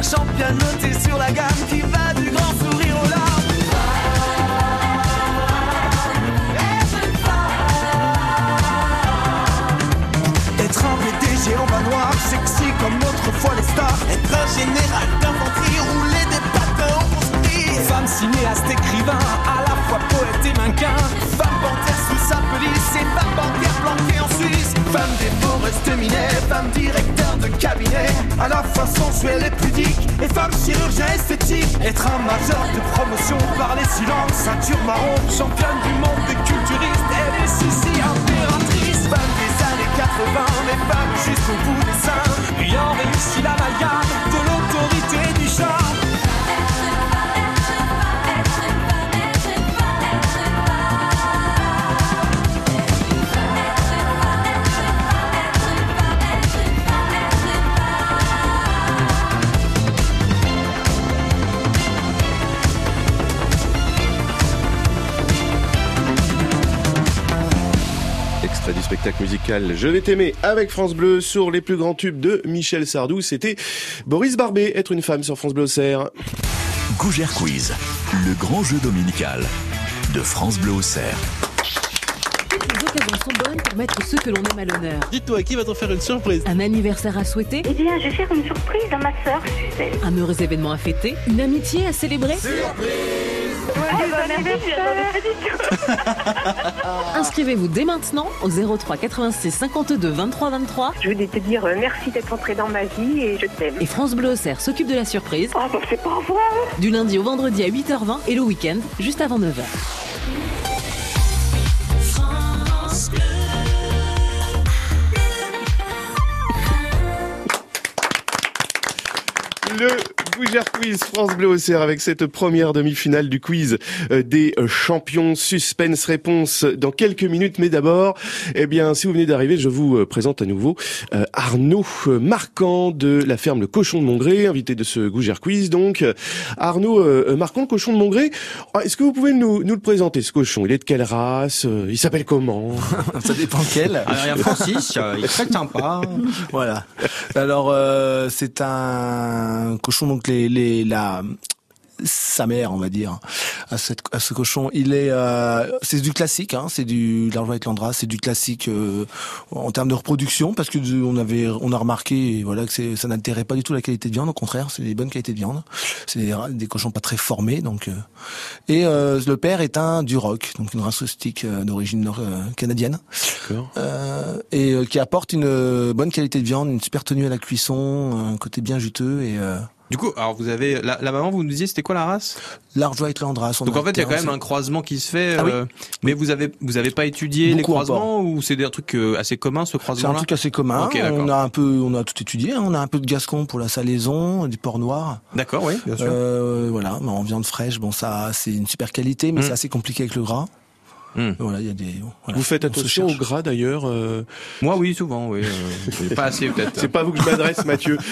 Sachant bien noter sur la gamme qui va du grand sourire aux larmes. Être un PDG en bas noir, sexy comme autrefois les stars. Être un général d'infanterie, rouler des patins au construit. Femme cinéaste, écrivain, à la fois poète et mannequin. Femme sa police et en Suisse. Femme dévoreuse de minets, femme directeur de cabinet. À la fois sensuelle et pudique, et femme chirurgien esthétique. Être un major de promotion par les silences, ceinture marron, championne du monde des culturistes. Elle est Sissi impératrice, femme des années 80, mais femme jusqu'au bout des seins. Ayant réussi l'amalgame de l'autorité du charme. Spectacle musical Je vais t'aimer avec France Bleu sur les plus grands tubes de Michel Sardou. C'était Boris Barbet, être une femme sur France Bleu Auxerre. Gougère Quiz, le grand jeu dominical de France Bleu Auxerre. Les occasions sont bonnes pour mettre ceux que l'on aime à l'honneur. Dites-toi, qui va t'en faire une surprise? Un anniversaire à souhaiter? Eh bien, je vais faire une surprise à ma sœur, Suzanne. Un heureux événement à fêter? Une amitié à célébrer? Surprise Inscrivez-vous dès maintenant au 03 86 52 23 23. Je voulais te dire euh, merci d'être entré dans ma vie et je t'aime. Et France Bleu Auxerre s'occupe de la surprise. Oh, bah, c'est pas vrai Du lundi au vendredi à 8h20 et le week-end juste avant 9h. Le Gougère Quiz France Bleu Auxerre avec cette première demi-finale du quiz euh, des euh, champions. Suspense réponse dans quelques minutes. Mais d'abord, eh bien, si vous venez d'arriver, je vous euh, présente à nouveau euh, Arnaud Marquand de la ferme Le Cochon de Mongré, invité de ce Gougère Quiz. Donc, Arnaud euh, Marquand, le Cochon de Mongré. Ah, Est-ce que vous pouvez nous, nous le présenter, ce cochon? Il est de quelle race? Il s'appelle comment? Ça dépend quel. Alors, il y a Francis, il est très sympa. Voilà. Alors euh, c'est un cochon donc les les la sa mère, on va dire, à, cette, à ce cochon. Il est, euh, c'est du classique, hein, c'est du l'argent avec Landra, c'est du classique euh, en termes de reproduction, parce que de- on avait, on a remarqué, voilà, que ça n'altérait pas du tout la qualité de viande, au contraire, c'est des bonnes qualités de viande. C'est des, cochons pas très formés, donc. euh, et le père est un Duroc, donc une race rustique d'origine nord- canadienne, et qui apporte une bonne qualité de viande, une super tenue à la cuisson, un côté bien juteux et. Du coup, alors vous avez la, la maman, vous nous disiez c'était quoi la race? Large White Landra. son Donc en fait, il y a quand même un croisement qui se fait. Ah oui. euh, mais vous avez vous avez pas étudié les croisements ou c'est des trucs euh, assez communs ce C'est croisement un truc assez commun. Ok, d'accord. on a un peu, on a tout étudié. hein. On a un peu de gascon pour la salaison, du porc noir. D'accord, oui, bien sûr. Euh, voilà, mais en viande fraîche, bon ça, c'est une super qualité, mais Mm. c'est assez compliqué avec le gras. Mm. Voilà, il y a des. voilà, Vous faites attention au gras d'ailleurs euh, Moi, oui, souvent, oui. euh, pas assez peut-être. C'est pas à vous que je m'adresse, Mathieu.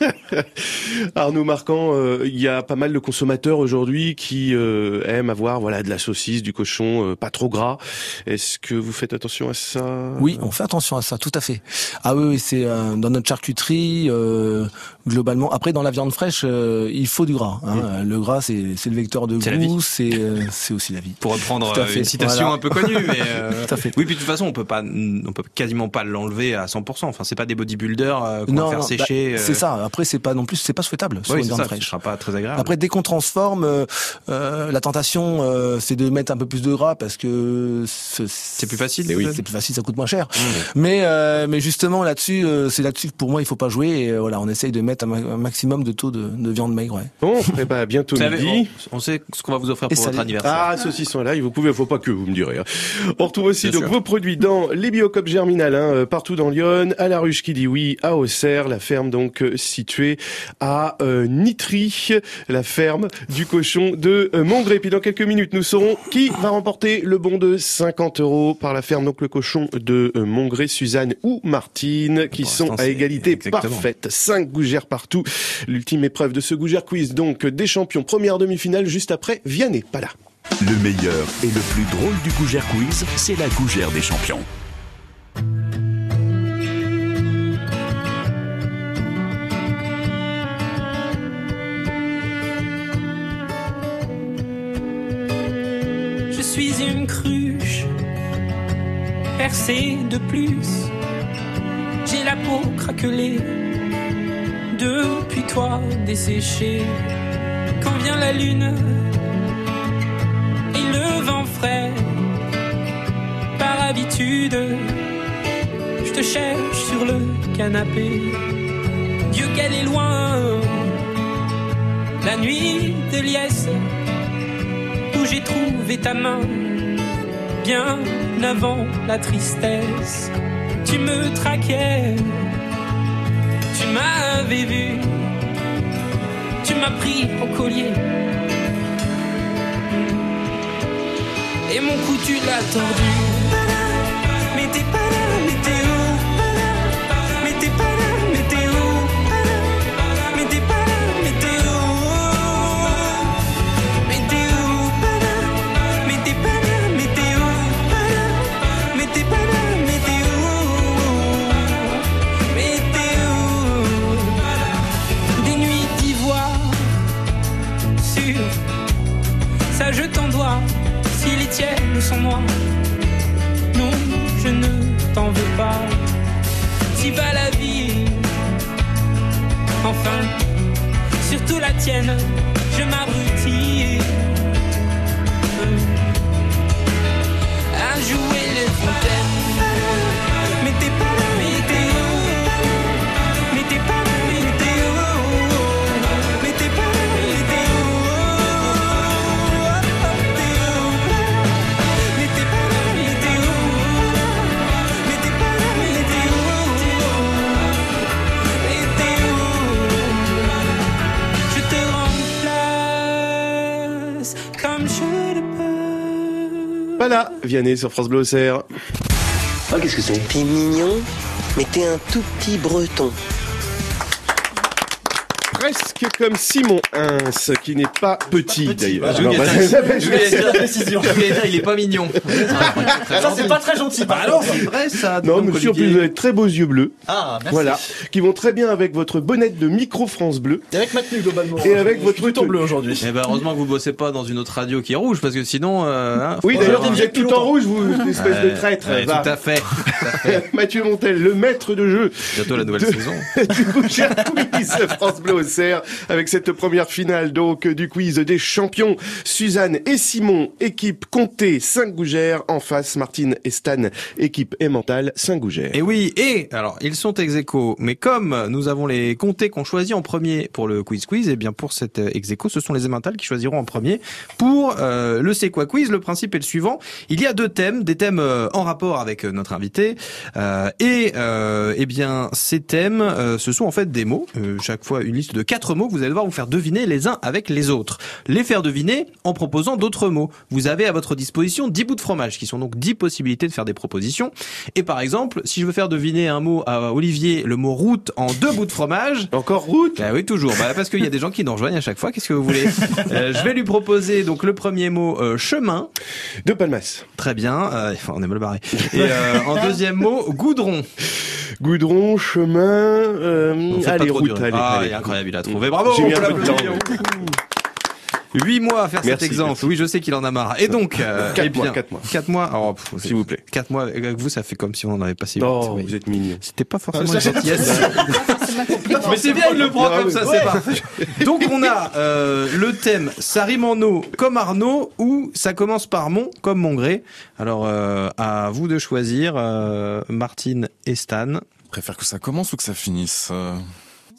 Arnaud Marquand, euh, il y a pas mal de consommateurs aujourd'hui qui euh, aiment avoir voilà de la saucisse, du cochon, euh, pas trop gras. Est-ce que vous faites attention à ça? Oui, on fait attention à ça, tout à fait. Ah oui, c'est euh, dans notre charcuterie euh, globalement. Après, dans la viande fraîche, euh, il faut du gras. hein. Le gras, c'est c'est le vecteur de goût, c'est euh, c'est aussi la vie. Pour reprendre Tout à fait, une citation voilà. un peu connue, mais euh, Tout à fait. oui, puis de toute façon, on peut pas, on peut quasiment pas l'enlever à 100%. Enfin, c'est pas des bodybuilders euh, qu'on va faire bah, sécher. euh, c'est ça. Après, c'est pas non plus, c'est pas souhaitable sur Oui, une viande ça. Ce fraîche. sera pas très agréable. Après, dès qu'on transforme, euh, euh, la tentation, euh, c'est de mettre un peu plus de gras parce que c'est plus facile. Oui, c'est plus facile, ça coûte moins cher. Mais euh, mais justement là-dessus, euh, c'est là-dessus que pour moi il faut pas jouer. Et voilà, on essaye de mettre un, ma- un maximum de taux de, de viande maigre. Ouais. Bon, eh ben, bientôt Vous midi. on, on sait ce qu'on va vous offrir Et pour votre salut. anniversaire. Ah, saucisson là, vous pouvez, faut pas que vous me direz. hein. On retrouve aussi Bien donc sûr. vos produits dans les biocopes germinales, hein, partout dans Lyon, à la ruche qui dit oui, à Auxerre, la ferme donc euh, située à euh, Nitry, la ferme du cochon de euh, Mongré. Puis dans quelques minutes, nous saurons qui va remporter le bon de 50 euros par la ferme donc le cochon de euh, Mongré, Suzanne ou Martine, qui Pour sont à égalité parfaite. 5 gougères partout. L'ultime épreuve de ce gougère quiz donc des champions, première demi-finale juste après Vianney. Pas là. Le meilleur et le plus drôle du Gougère Quiz, c'est la Gougère des champions. Suis une cruche percée de plus. J'ai la peau craquelée depuis toi desséchée. Quand vient la lune et le vent frais, par habitude, je te cherche sur le canapé. Dieu qu'elle est loin, la nuit de liesse j'ai trouvé ta main bien avant la tristesse. Tu me traquais, tu m'avais vu, tu m'as pris au collier. Et mon cou tu l'as tordu. Mais t'es pas là, mais t'es où? Mais t'es pas là, tienne sans moi. Non, je ne t'en veux pas. Si va la vie, enfin, surtout la tienne, je m'abrutis. Euh. À jouer Voilà, Vianney sur France Bleu Auxerre. Ah, qu'est-ce que c'est? T'es mignon, mais t'es un tout petit breton. Presque comme Simon Hins, qui n'est pas petit d'ailleurs. Je Non, voulais bah, dire- je dire, il est pas mignon. Ça, c'est pas très gentil. Bah alors, c'est vrai ça. Non, monsieur, vous avez de très beaux yeux bleus. Ah, merci. Voilà, qui vont très bien avec votre bonnette de micro France Bleu. Et avec ma tenue, globalement. Et avec votre en bleu aujourd'hui. Eh ben heureusement que vous bossez pas dans une autre radio qui est rouge parce que sinon. euh, hein, Oui, d'ailleurs, vous êtes tout en rouge, vous, espèce de traître. tout à fait. Mathieu Montel, le maître de jeu. Bientôt la nouvelle saison. du coup, cher quiz France Bleu Avec cette première finale donc du quiz des champions. Suzanne et Simon, équipe Comté, Saint-Gougère. En face, Martine et Stan, équipe Emmental, Saint-Gougère. Et oui, et alors ils sont ex mais comme nous avons les comtés qu'on choisit en premier pour le quiz quiz, et bien pour cet ex ce sont les Emmental qui choisiront en premier pour euh, le c'est quoi quiz. Le principe est le suivant il y a deux thèmes, des thèmes euh, en rapport avec euh, notre invité, euh, et eh bien ces thèmes, ce sont en fait des mots. Chaque fois une liste de quatre mots que vous allez devoir vous faire deviner les uns avec les autres. Les faire deviner en proposant d'autres mots. Vous avez à votre disposition 10 bouts de fromage, qui sont donc 10 possibilités de faire des propositions. Et par exemple, si je veux faire deviner un mot à Olivier, le mot route en deux bouts de fromage. Encore route? Bah oui, toujours. Bah, parce qu'il y a des gens qui nous rejoignent à chaque fois. Qu'est-ce que vous voulez? Euh, Je vais lui proposer donc le premier mot euh, chemin. De Palmas. Très bien. Euh, enfin, on est mal barré. Et euh, en deuxième mot goudron. Goudron, chemin, euh, allez, route, allez, Ah, allez. est incroyable, il a trouvé. Bravo. J'ai mis un peu de temps. L'applaudir. Huit mois à faire Merci, cet exemple. merci. Oui, je sais qu'il en a marre. Et donc, euh, Quatre eh mois, quatre mois. Quatre mois. Oh, pff, S'il vous plaît. Quatre mois avec vous, ça fait comme si on en avait passé. Oh, huit. vous êtes mignon. C'était pas forcément Ah, une ça- gentillesse. Mais c'est bien, il le prend Non, comme ça, ouais. c'est parfait. Donc on a euh, le thème ça rime en eau comme Arnaud ou ça commence par mon comme mon gré. Alors euh, à vous de choisir, euh, Martine et Stan. Préfère que ça commence ou que ça finisse euh?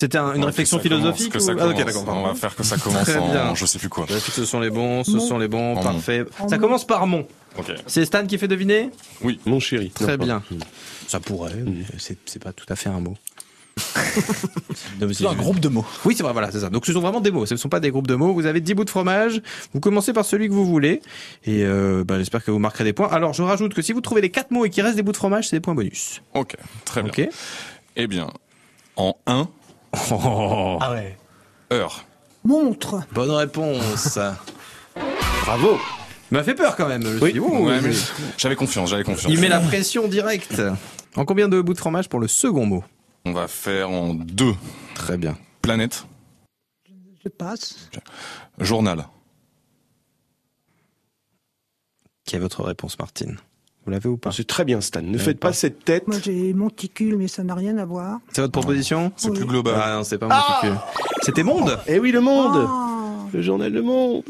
C'était un- une réflexion commence, philosophique ou- Ah, commence. On va faire que ça commence Très en bien. je sais plus quoi. Que ce sont les bons, ce Mon. sont les bons, En parfait. mon. Ça commence par mon. Ok. C'est Stan qui fait deviner Oui. Mon chéri. Très Non, bien. pas. Ça pourrait, mais c'est pas tout à fait un mot. C'est un groupe de mots. Oui, c'est vrai, voilà, c'est ça. Donc ce sont vraiment des mots, ce ne sont pas des groupes de mots. Vous avez 10 bouts de fromage, vous commencez par celui que vous voulez, et euh, bah, j'espère que vous marquerez des points. Alors je rajoute que si vous trouvez les 4 mots et qu'il reste des bouts de fromage, c'est des points bonus. Ok, très bien. Ok Eh bien, en 1 Ah ouais. heure. Montre. Bonne réponse. Bravo. Il m'a fait peur quand même. Oui. Ouais, mais j'avais confiance, j'avais confiance. Il met la pression directe. En combien de bouts de fromage pour le second mot On va faire en 2 Très bien. planète, Je passe. journal. Quelle est votre réponse, Martine Vous l'avez ou pas C'est très bien, Stan. Ne faites pas. pas cette tête. Moi, j'ai monticule, mais ça n'a rien à voir. C'est votre proposition C'est Oui. plus global. Ah non, c'est pas mon calcul. C'était Monde Eh oui, le monde. Ah. Le journal Le Monde.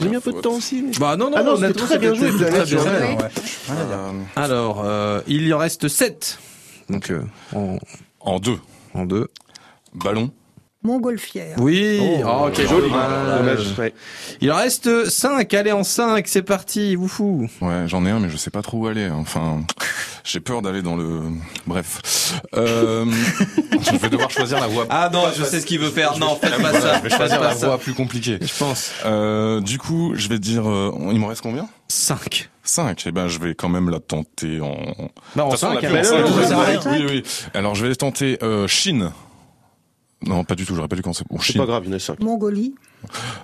J'ai mis un peu de temps aussi. mais- Bah non, non, Ah non, c'était honnêtement, très bien joué, très bien joué. Ouais. Euh, Alors, euh, il y en reste 7. Donc, euh, en, en 2 en deux. ballon, Montgolfière. Oui, oh, quel joli. dommage. Dommage, ouais. Il en reste 5, allez en 5, c'est parti, vous fou. Ouais, j'en ai un, mais je sais pas trop où aller. Enfin, j'ai peur d'aller dans le. Bref, euh... je vais devoir choisir la voie. Ah non, je sais ce qu'il veut faire, non, faites pas ça, je vais choisir pas la voie plus compliquée. Je pense. Euh, du coup, je vais dire. euh, il m'en reste combien? 5. 5. Eh ben, je vais quand même la tenter en. Bah, en De toute façon, on 5, l'a fait en hein. Non, non, va. oui, oui. Alors, je vais tenter euh, Chine. Non, pas du tout. J'aurais pas dû commencer. Bon, C'est pas grave, il y en a 5. Mongolie.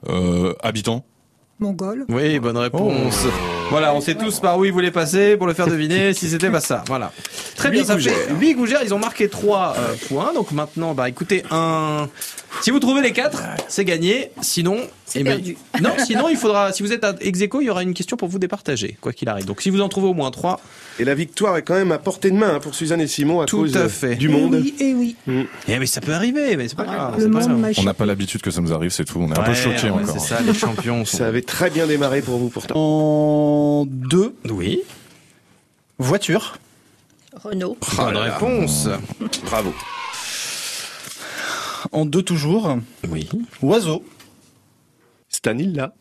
Euh, habitant. Mongol. Oui, bonne réponse. Voilà, on sait tous par où il voulait passer pour le faire deviner si c'était pas ça. Voilà. Très bien, Huit ça fait gougères. 8 gougères, ils ont marqué 3 points. Donc maintenant, bah écoutez, un... si vous trouvez les 4, c'est gagné. Sinon, C'est eh ben. Non, sinon il faudra, si vous êtes à ex il y aura une question pour vous départager, quoi qu'il arrive. Donc si vous en trouvez au moins 3, Et la victoire est quand même à portée de main hein, pour Suzanne et Simon à Tout cause à fait. du Eh monde. oui, eh oui. eh mais ça peut arriver, mais c'est pas grave. On n'a pas l'habitude que ça nous arrive, c'est tout. On est un peu choqués ouais, encore. C'est ça, les champions sont... Ça avait très bien démarré pour vous pourtant. En 2 Oui. voiture. Renault. Bonne réponse. Bravo. En 2 toujours. Oui. Oiseau. Stanilla.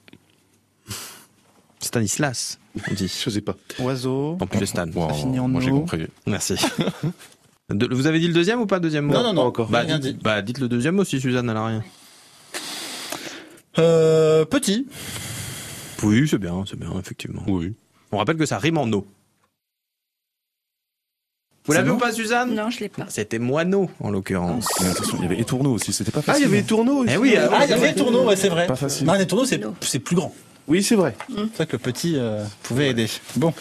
Stanislas, on dit. Je sais pas. Oiseau. En plus les Stan. Wow, Ça finit en moi j'ai compris. Merci. De- vous avez dit le deuxième ou pas le deuxième mot Non, non, non. encore. Bah, Rien dites, dit. bah, dites le deuxième mot si Suzanne elle a rien. Euh, petit. Oui, c'est bien, c'est bien, effectivement. Oui. On rappelle que ça rime en eau. Vous l'avez ou pas, Suzanne Non, je l'ai pas. C'était moineau, en l'occurrence. Mais attention, il y avait étourneau aussi, c'était pas Ah, facile. il y avait aussi. Eh oui, Ah, il y avait tourneaux, ouais, c'est vrai. Pas facile. Non, les tourneaux, c'est c'est plus grand. Oui, c'est vrai. C'est vrai que le petit euh, pouvait aider. Bon.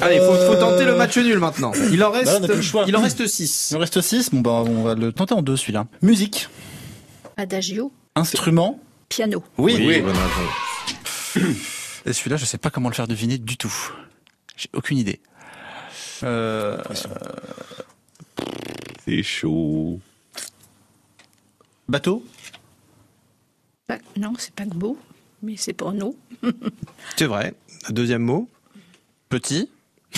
Allez, faut, faut tenter le match nul maintenant. Il en Bah, reste, choix. il en reste 6. Il en reste 6. Bon, bah, on va le tenter en deux, celui-là. Musique, Adagio, instrument. piano. Oui, Oui, réponse. Et celui-là, je sais pas comment le faire deviner du tout. J'ai aucune idée. Euh, C'est chaud. bateau? Pas- non, c'est pas beau, mais c'est pour nous. C'est vrai. Deuxième mot? Petit?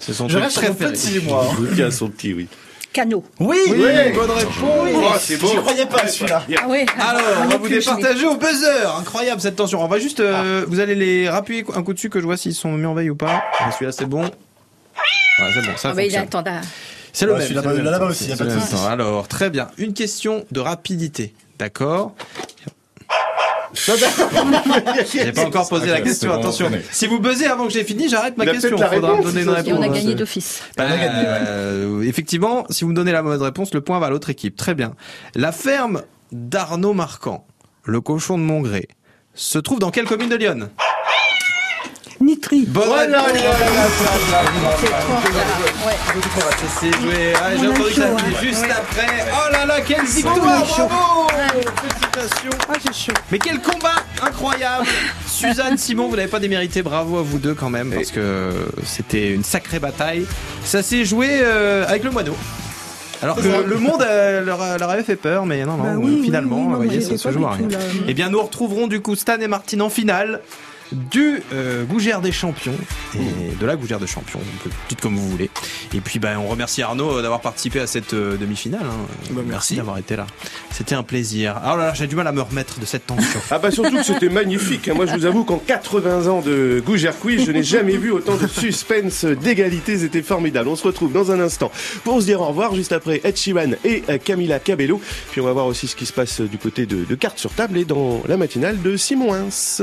C'est son Je truc reste préféré. petit, moi. a son petit, oui. Canot. Oui, Oui, bonne réponse. Oh, c'est beau. J'y croyais pas, celui-là. Ah ouais. Alors, on va vous départager au buzzer. Incroyable cette tension. On va juste, euh, vous allez les rappuyer un coup dessus que je vois s'ils sont mis en veille ou pas. Ah, Celui-là, c'est bon. Ouais, c'est bon, ça Ah bah, il attend C'est le Ouais, même. là-bas aussi, pas de. Alors, très bien. Une question de rapidité. D'accord J'ai pas encore posé la question, bon, attention. Si vous buzzez avant que j'ai fini, j'arrête ma Il a question. la Faudra me donner une réponse. Et on a gagné d'office. Euh, effectivement, si vous me donnez la mauvaise réponse, le point va à l'autre équipe. Très bien. La ferme d'Arnaud Marquand, le cochon de Montgré, se trouve dans quelle commune de Lyon? Nitri. Bonne Oh là là réponse. là là C'est trop bien. Ah, J'ai entendu chaud, ça hein. juste après. Oh là là, quelle victoire. Bravo Félicitations Ah. Mais quel combat incroyable Suzanne, Simon, vous n'avez pas démérité, bravo à vous deux quand même, parce que c'était une sacrée bataille. Ça s'est joué euh, avec le moineau. Alors que le monde euh, leur, a- leur avait fait peur, mais non, non, Bah euh, oui, finalement, oui, non, vous voyez, ça se joue à rien. Eh bien, nous retrouverons du coup Stan et Martine en finale du euh, Gougère des champions et de la Gougère des champions, on peut dites comme vous voulez. Et puis ben on remercie Arnaud euh, d'avoir participé à cette euh, demi-finale. hein. Bah, merci merci. d'avoir été là. C'était un plaisir. Alors là, j'ai du mal à me remettre de cette tension. Ah bah surtout que c'était magnifique. hein. Moi je vous avoue qu'en 80 ans de Gougère Quiz, je n'ai jamais vu autant de suspense, d'égalité. C'était formidable. On se retrouve dans un instant pour se dire au revoir juste après Ed Sheeran et euh, Camila Cabello. Puis on va voir aussi ce qui se passe du côté de, de cartes sur table et dans la matinale de Simon Hins.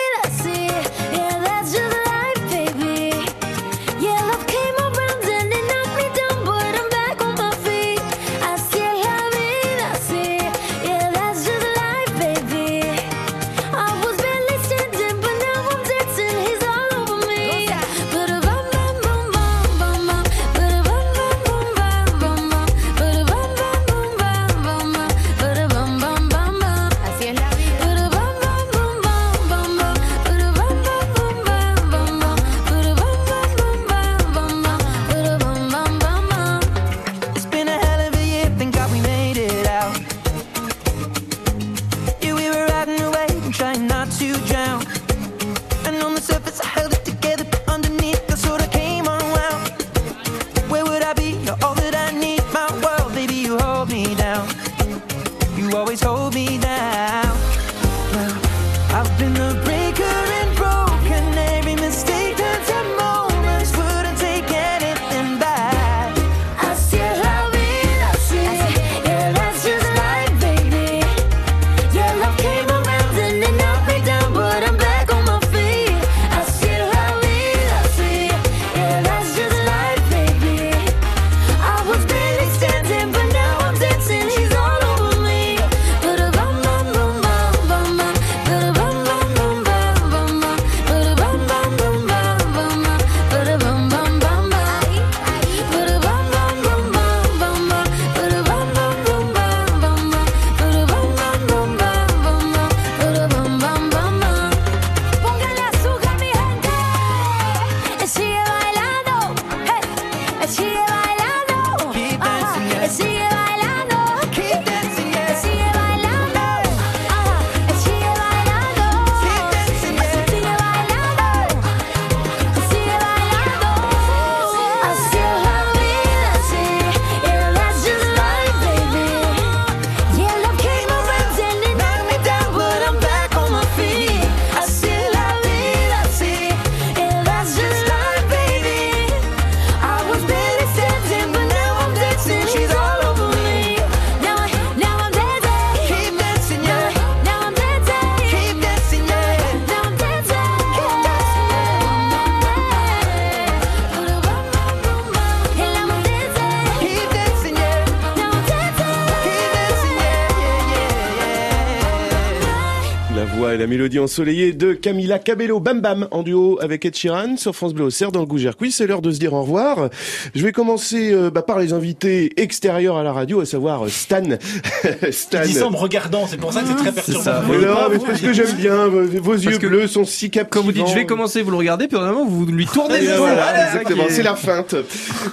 mélodie ensoleillée de Camila Cabello Bam Bam en duo avec Ed Sheeran sur France Bleu Auxerre dans le Gougère Quiz. C'est l'heure de se dire au revoir. Je vais commencer euh, bah, par les invités extérieurs à la radio, à savoir euh, Stan. Stan. Il dit ça en me regardant, c'est pour ça que c'est très perturbant. ça. Mais non, mais c'est parce que j'aime bien. Vos, yeux que bleus sont si captivants. Quand vous dites je vais commencer, vous le regardez, puis normalement vous lui tournez le dos. voilà, exactement. C'est la feinte.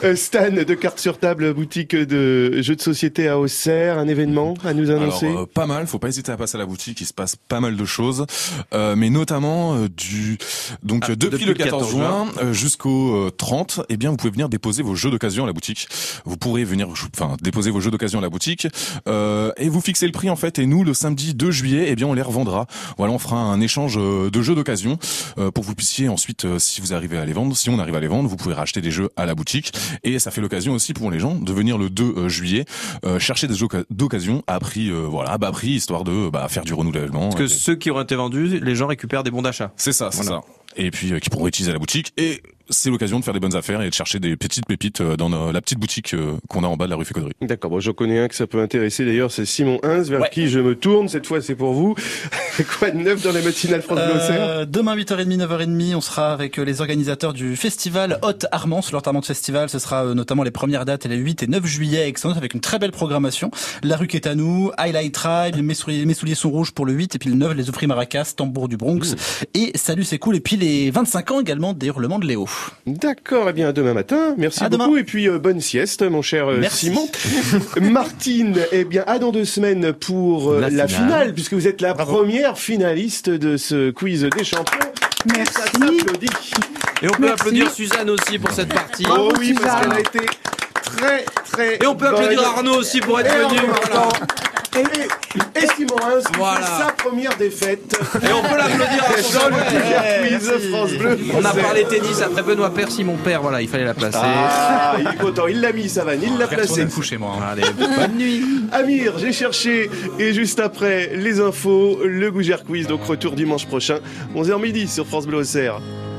Euh, Stan de Cartes sur table, boutique de jeux de société à Auxerre, un événement à nous annoncer. Alors, euh, pas mal, faut pas hésiter à passer à la boutique, il se passe pas mal de choses, euh, mais notamment euh, du donc Ah, depuis, depuis le le 14 14 juin euh, jusqu'au euh, 30, eh bien vous pouvez venir déposer vos jeux d'occasion à la boutique. Vous pourrez venir enfin déposer vos jeux d'occasion à la boutique euh, et vous fixez le prix en fait et nous le samedi 2 juillet, eh bien on les revendra. Voilà, on fera un échange de jeux d'occasion euh, pour que vous puissiez ensuite euh, si vous arrivez à les vendre, si on arrive à les vendre, vous pouvez racheter des jeux à la boutique et ça fait l'occasion aussi pour les gens de venir le 2 euh, juillet euh, chercher des jeux d'occasion à prix euh, voilà à bas prix histoire de bah, faire du renouvellement. Parce que Et- ceux qui auront été vendus, les gens récupèrent des bons d'achat. c'est ça, c'est Voilà. ça. Et puis euh, qui pourront utiliser à la boutique et c'est l'occasion de faire des bonnes affaires et de chercher des petites pépites euh, dans nos- la petite boutique euh, qu'on a en bas de la rue Fécoderie. D'accord, bon, j'en connais un que ça peut intéresser d'ailleurs, c'est Simon Hins, vers qui je me tourne. Cette fois, c'est pour vous. Quoi de neuf dans les matinales France Euh, demain 8h30, 9h30, on sera avec euh, les organisateurs du festival Haute Armand, sur leur de festival. Ce sera euh, notamment les premières dates les 8 et 9 juillet avec une très belle programmation. La rue qui est à nous, Highlight Tribe, mes souliers, mes souliers sont rouges pour le 8 et puis le 9 les Oufris Maracas, Tambour du Bronx et Salut c'est cool et puis les 25 ans également des hurlements de Léo. D'accord, eh bien à demain matin. Merci À beaucoup et puis euh, bonne sieste, mon cher euh, Merci. Simon. Martine, eh bien à dans deux semaines pour euh, La la, finale. finale. puisque vous êtes la première finaliste de ce quiz des champions. Merci. Ça s'applaudit. Et on peut Merci. applaudir Suzanne aussi pour cette partie. Oh oui, parce Suzanne. qu'elle a été très très. Et on peut bonne. applaudir Arnaud aussi pour être Et venu. Et, et Simon Hins, Voilà. sa première défaite. Et on peut l'applaudir à son dans le frère. Gougère Quiz France Bleu. On a parlé tennis après Benoît Père, Simon Père, voilà, il fallait la placer. Ah, il est content, il l'a mis, ça va, il l'a placé. Coucher moi. hein. Allez, bonne nuit. Amir, j'ai cherché et juste après les infos, le Gougère Quiz, donc retour dimanche prochain, 11h midi sur France Bleu Auxerre.